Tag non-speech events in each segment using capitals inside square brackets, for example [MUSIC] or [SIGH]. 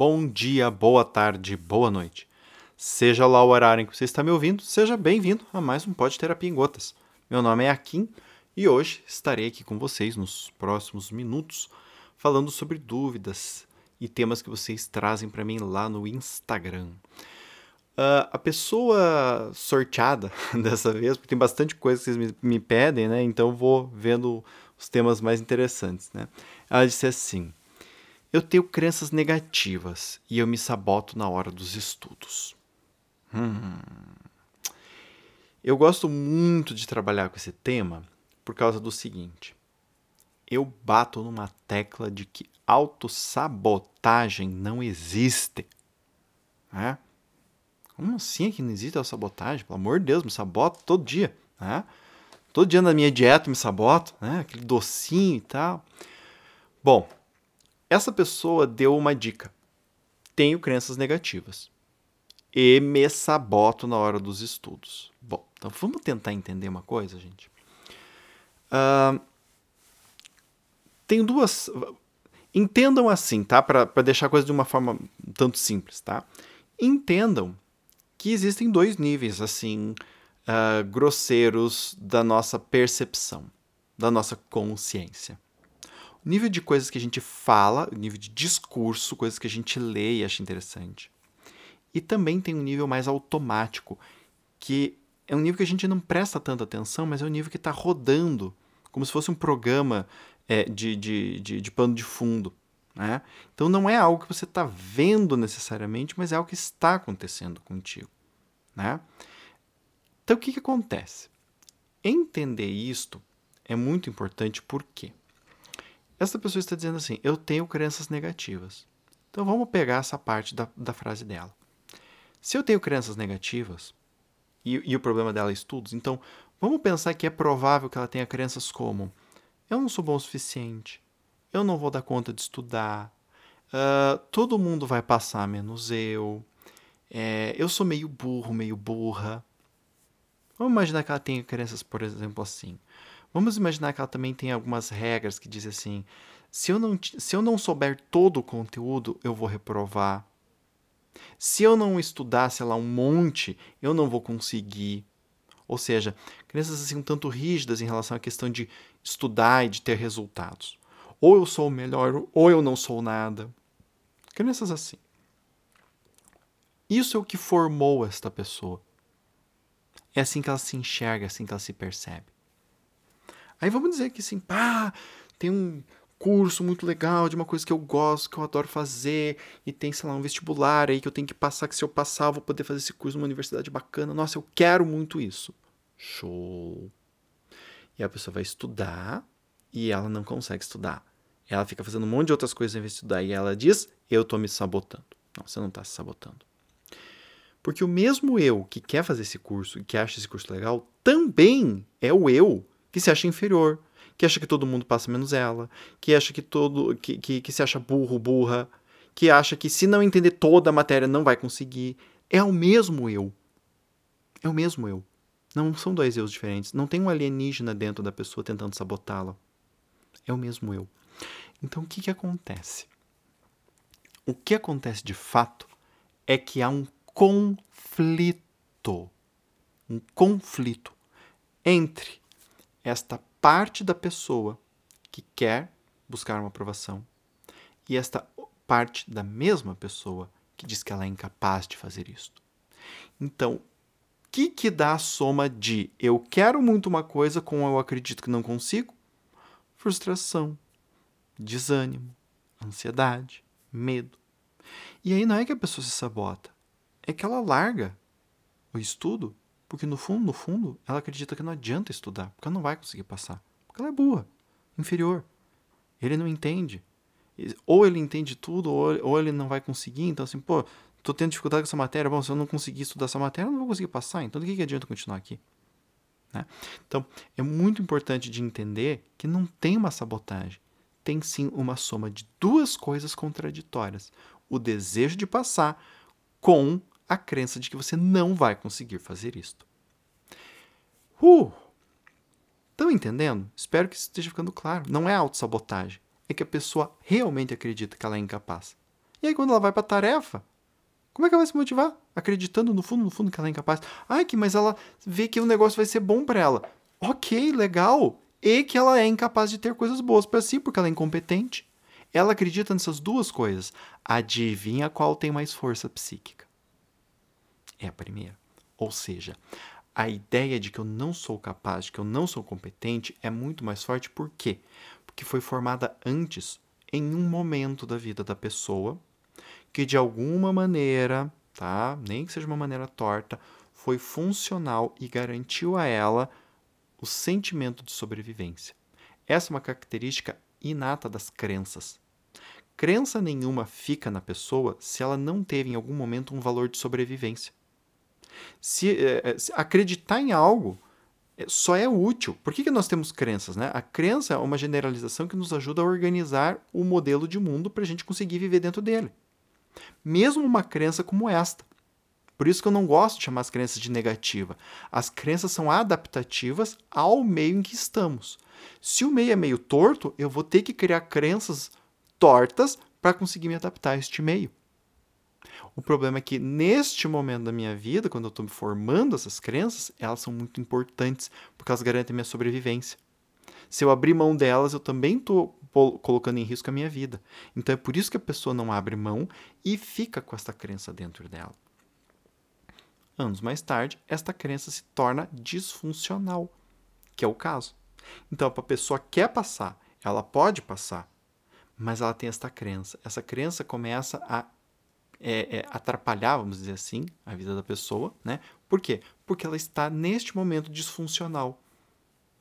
bom dia, boa tarde, boa noite. Seja lá o horário em que você está me ouvindo, seja bem-vindo a mais um Pode Terapia em Gotas. Meu nome é Akin e hoje estarei aqui com vocês nos próximos minutos falando sobre dúvidas e temas que vocês trazem para mim lá no Instagram. Uh, a pessoa sorteada [LAUGHS] dessa vez, porque tem bastante coisa que vocês me, me pedem, né? Então vou vendo os temas mais interessantes, né? Ela disse assim: Eu tenho crenças negativas e eu me saboto na hora dos estudos. Hum. Eu gosto muito de trabalhar com esse tema por causa do seguinte: eu bato numa tecla de que autossabotagem não existe. Né? Como assim que não existe autossabotagem? Pelo amor de Deus, me saboto todo dia. Né? Todo dia na minha dieta me saboto, né? aquele docinho e tal. Bom, essa pessoa deu uma dica. Tenho crenças negativas e me saboto na hora dos estudos. Bom, então vamos tentar entender uma coisa, gente. Uh, duas. Entendam assim, tá? Para deixar a coisa de uma forma um tanto simples, tá? Entendam que existem dois níveis, assim, uh, grosseiros da nossa percepção, da nossa consciência. Nível de coisas que a gente fala, nível de discurso, coisas que a gente lê e acha interessante. E também tem um nível mais automático, que é um nível que a gente não presta tanta atenção, mas é um nível que está rodando, como se fosse um programa é, de, de, de, de pano de fundo. Né? Então não é algo que você está vendo necessariamente, mas é algo que está acontecendo contigo. Né? Então, o que, que acontece? Entender isto é muito importante porque essa pessoa está dizendo assim: eu tenho crenças negativas. Então, vamos pegar essa parte da, da frase dela. Se eu tenho crenças negativas, e, e o problema dela é estudos, então vamos pensar que é provável que ela tenha crenças como: eu não sou bom o suficiente, eu não vou dar conta de estudar, uh, todo mundo vai passar menos eu, é, eu sou meio burro, meio burra. Vamos imaginar que ela tenha crenças, por exemplo, assim. Vamos imaginar que ela também tem algumas regras que dizem assim: se eu não, se eu não souber todo o conteúdo, eu vou reprovar. Se eu não estudar, sei lá, um monte, eu não vou conseguir. Ou seja, crenças assim um tanto rígidas em relação à questão de estudar e de ter resultados. Ou eu sou o melhor, ou eu não sou nada. Crenças assim. Isso é o que formou esta pessoa. É assim que ela se enxerga, é assim que ela se percebe. Aí vamos dizer que assim, pá, tem um curso muito legal de uma coisa que eu gosto, que eu adoro fazer, e tem, sei lá, um vestibular aí que eu tenho que passar, que se eu passar eu vou poder fazer esse curso numa universidade bacana. Nossa, eu quero muito isso. Show. E a pessoa vai estudar e ela não consegue estudar. Ela fica fazendo um monte de outras coisas em vez de estudar e ela diz: Eu tô me sabotando. Não, você não tá se sabotando. Porque o mesmo eu que quer fazer esse curso e que acha esse curso legal, também é o eu que se acha inferior, que acha que todo mundo passa menos ela, que acha que todo que, que, que se acha burro, burra, que acha que se não entender toda a matéria não vai conseguir. É o mesmo eu. É o mesmo eu. Não são dois eus diferentes. Não tem um alienígena dentro da pessoa tentando sabotá-la. É o mesmo eu. Então o que, que acontece? O que acontece de fato é que há um conflito. Um conflito entre esta parte da pessoa que quer buscar uma aprovação e esta parte da mesma pessoa que diz que ela é incapaz de fazer isto. Então, o que, que dá a soma de eu quero muito uma coisa com eu acredito que não consigo? Frustração, desânimo, ansiedade, medo. E aí não é que a pessoa se sabota, é que ela larga o estudo, porque no fundo, no fundo, ela acredita que não adianta estudar, porque ela não vai conseguir passar, porque ela é burra, inferior. Ele não entende. Ou ele entende tudo, ou ele não vai conseguir. Então, assim, pô, tô tendo dificuldade com essa matéria. Bom, se eu não conseguir estudar essa matéria, eu não vou conseguir passar. Então, do que, que adianta continuar aqui? Né? Então, é muito importante de entender que não tem uma sabotagem. Tem sim uma soma de duas coisas contraditórias: o desejo de passar com a crença de que você não vai conseguir fazer isto. Uh! Estão entendendo? Espero que esteja ficando claro. Não é autossabotagem. É que a pessoa realmente acredita que ela é incapaz. E aí, quando ela vai para a tarefa, como é que ela vai se motivar? Acreditando no fundo, no fundo, que ela é incapaz. Ai, que, mas ela vê que o negócio vai ser bom para ela. Ok, legal. E que ela é incapaz de ter coisas boas para si, porque ela é incompetente. Ela acredita nessas duas coisas. Adivinha qual tem mais força psíquica? É a primeira. Ou seja, a ideia de que eu não sou capaz, de que eu não sou competente, é muito mais forte. Por quê? Porque foi formada antes, em um momento da vida da pessoa, que de alguma maneira, tá? Nem que seja uma maneira torta, foi funcional e garantiu a ela o sentimento de sobrevivência. Essa é uma característica inata das crenças. Crença nenhuma fica na pessoa se ela não teve em algum momento um valor de sobrevivência. Se, é, se acreditar em algo é, só é útil. Por que, que nós temos crenças? Né? A crença é uma generalização que nos ajuda a organizar o modelo de mundo para a gente conseguir viver dentro dele. Mesmo uma crença como esta. Por isso que eu não gosto de chamar as crenças de negativa. As crenças são adaptativas ao meio em que estamos. Se o meio é meio torto, eu vou ter que criar crenças tortas para conseguir me adaptar a este meio. O problema é que neste momento da minha vida, quando eu estou me formando essas crenças, elas são muito importantes porque elas garantem minha sobrevivência. Se eu abrir mão delas, eu também estou colocando em risco a minha vida. Então é por isso que a pessoa não abre mão e fica com essa crença dentro dela. Anos mais tarde, esta crença se torna disfuncional, que é o caso. Então, a pessoa quer passar, ela pode passar, mas ela tem esta crença. Essa crença começa a é, é, atrapalhar, vamos dizer assim, a vida da pessoa, né? Por quê? Porque ela está neste momento disfuncional.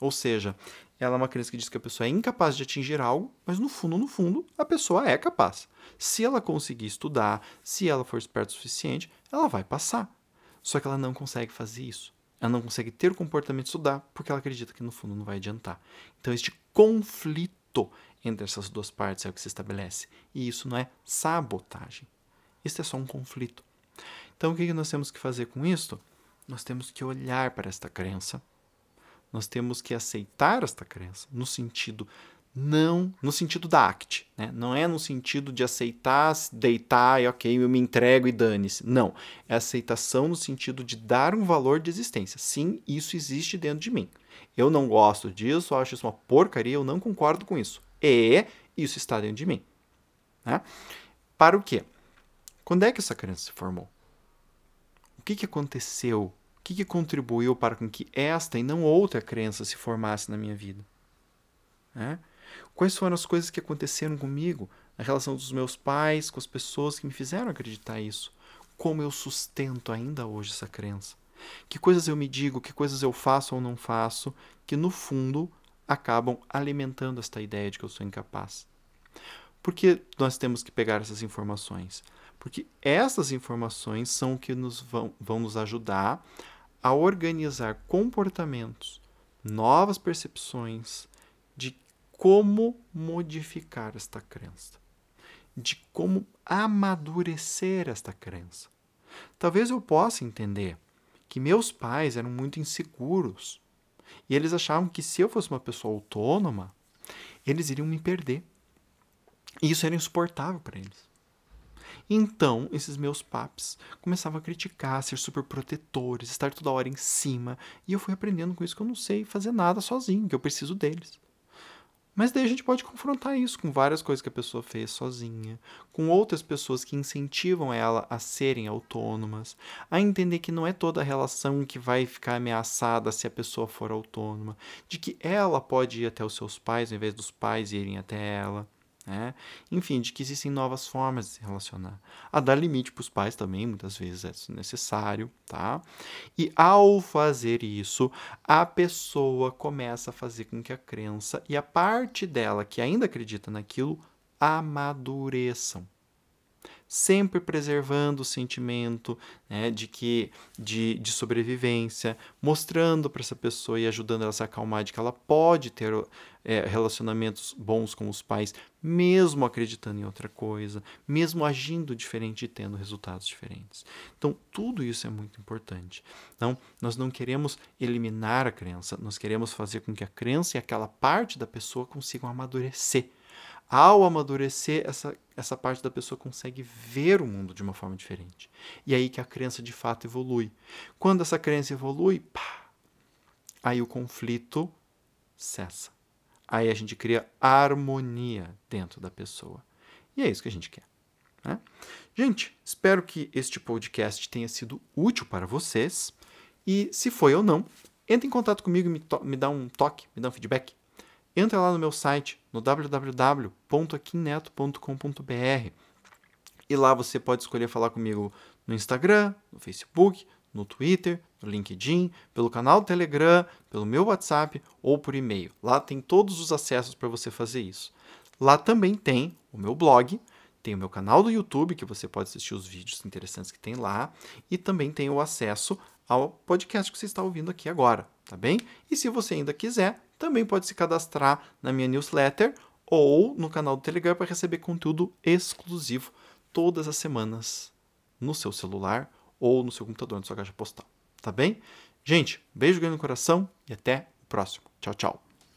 Ou seja, ela é uma crença que diz que a pessoa é incapaz de atingir algo, mas no fundo, no fundo, a pessoa é capaz. Se ela conseguir estudar, se ela for esperta o suficiente, ela vai passar. Só que ela não consegue fazer isso. Ela não consegue ter o comportamento de estudar porque ela acredita que no fundo não vai adiantar. Então, este conflito entre essas duas partes é o que se estabelece. E isso não é sabotagem. Isso é só um conflito. Então, o que nós temos que fazer com isso? Nós temos que olhar para esta crença, nós temos que aceitar esta crença no sentido não no sentido da act, né? não é no sentido de aceitar, deitar e ok, eu me entrego e dane-se. Não, é aceitação no sentido de dar um valor de existência. Sim, isso existe dentro de mim. Eu não gosto disso, acho isso uma porcaria, eu não concordo com isso. E isso está dentro de mim. Né? Para o quê? Quando é que essa crença se formou? O que, que aconteceu? O que, que contribuiu para com que esta e não outra crença se formasse na minha vida? Né? Quais foram as coisas que aconteceram comigo na relação dos meus pais com as pessoas que me fizeram acreditar isso? Como eu sustento ainda hoje essa crença? Que coisas eu me digo, que coisas eu faço ou não faço, que no fundo acabam alimentando esta ideia de que eu sou incapaz. Por que nós temos que pegar essas informações? Porque essas informações são o que nos vão, vão nos ajudar a organizar comportamentos, novas percepções de como modificar esta crença, de como amadurecer esta crença. Talvez eu possa entender que meus pais eram muito inseguros e eles achavam que se eu fosse uma pessoa autônoma, eles iriam me perder. E isso era insuportável para eles. Então, esses meus papos começavam a criticar, a ser super protetores, estar toda hora em cima. E eu fui aprendendo com isso que eu não sei fazer nada sozinho, que eu preciso deles. Mas daí a gente pode confrontar isso com várias coisas que a pessoa fez sozinha, com outras pessoas que incentivam ela a serem autônomas, a entender que não é toda relação que vai ficar ameaçada se a pessoa for autônoma, de que ela pode ir até os seus pais ao invés dos pais irem até ela. Né? Enfim, de que existem novas formas de se relacionar. A dar limite para os pais também, muitas vezes é necessário, tá? E ao fazer isso, a pessoa começa a fazer com que a crença e a parte dela que ainda acredita naquilo amadureçam sempre preservando o sentimento né, de que de, de sobrevivência, mostrando para essa pessoa e ajudando ela a se acalmar de que ela pode ter é, relacionamentos bons com os pais, mesmo acreditando em outra coisa, mesmo agindo diferente e tendo resultados diferentes. Então, tudo isso é muito importante. Então, nós não queremos eliminar a crença, nós queremos fazer com que a crença e aquela parte da pessoa consigam amadurecer Ao amadurecer, essa, essa parte da pessoa consegue ver o mundo de uma forma diferente. E aí que a crença de fato evolui. Quando essa crença evolui, pá, aí o conflito cessa. Aí a gente cria harmonia dentro da pessoa. E é isso que a gente quer. Né? Gente, espero que este podcast tenha sido útil para vocês. E se foi ou não, entre em contato comigo e me, me dá um toque, me dá um feedback. Entra lá no meu site, no www.aquineto.com.br. E lá você pode escolher falar comigo no Instagram, no Facebook, no Twitter, no LinkedIn, pelo canal do Telegram, pelo meu WhatsApp ou por e-mail. Lá tem todos os acessos para você fazer isso. Lá também tem o meu blog, tem o meu canal do YouTube, que você pode assistir os vídeos interessantes que tem lá, e também tem o acesso ao podcast que você está ouvindo aqui agora, tá bem? E se você ainda quiser, também pode se cadastrar na minha newsletter ou no canal do Telegram para receber conteúdo exclusivo todas as semanas no seu celular ou no seu computador, na sua caixa postal, tá bem? Gente, beijo grande no coração e até o próximo. Tchau, tchau.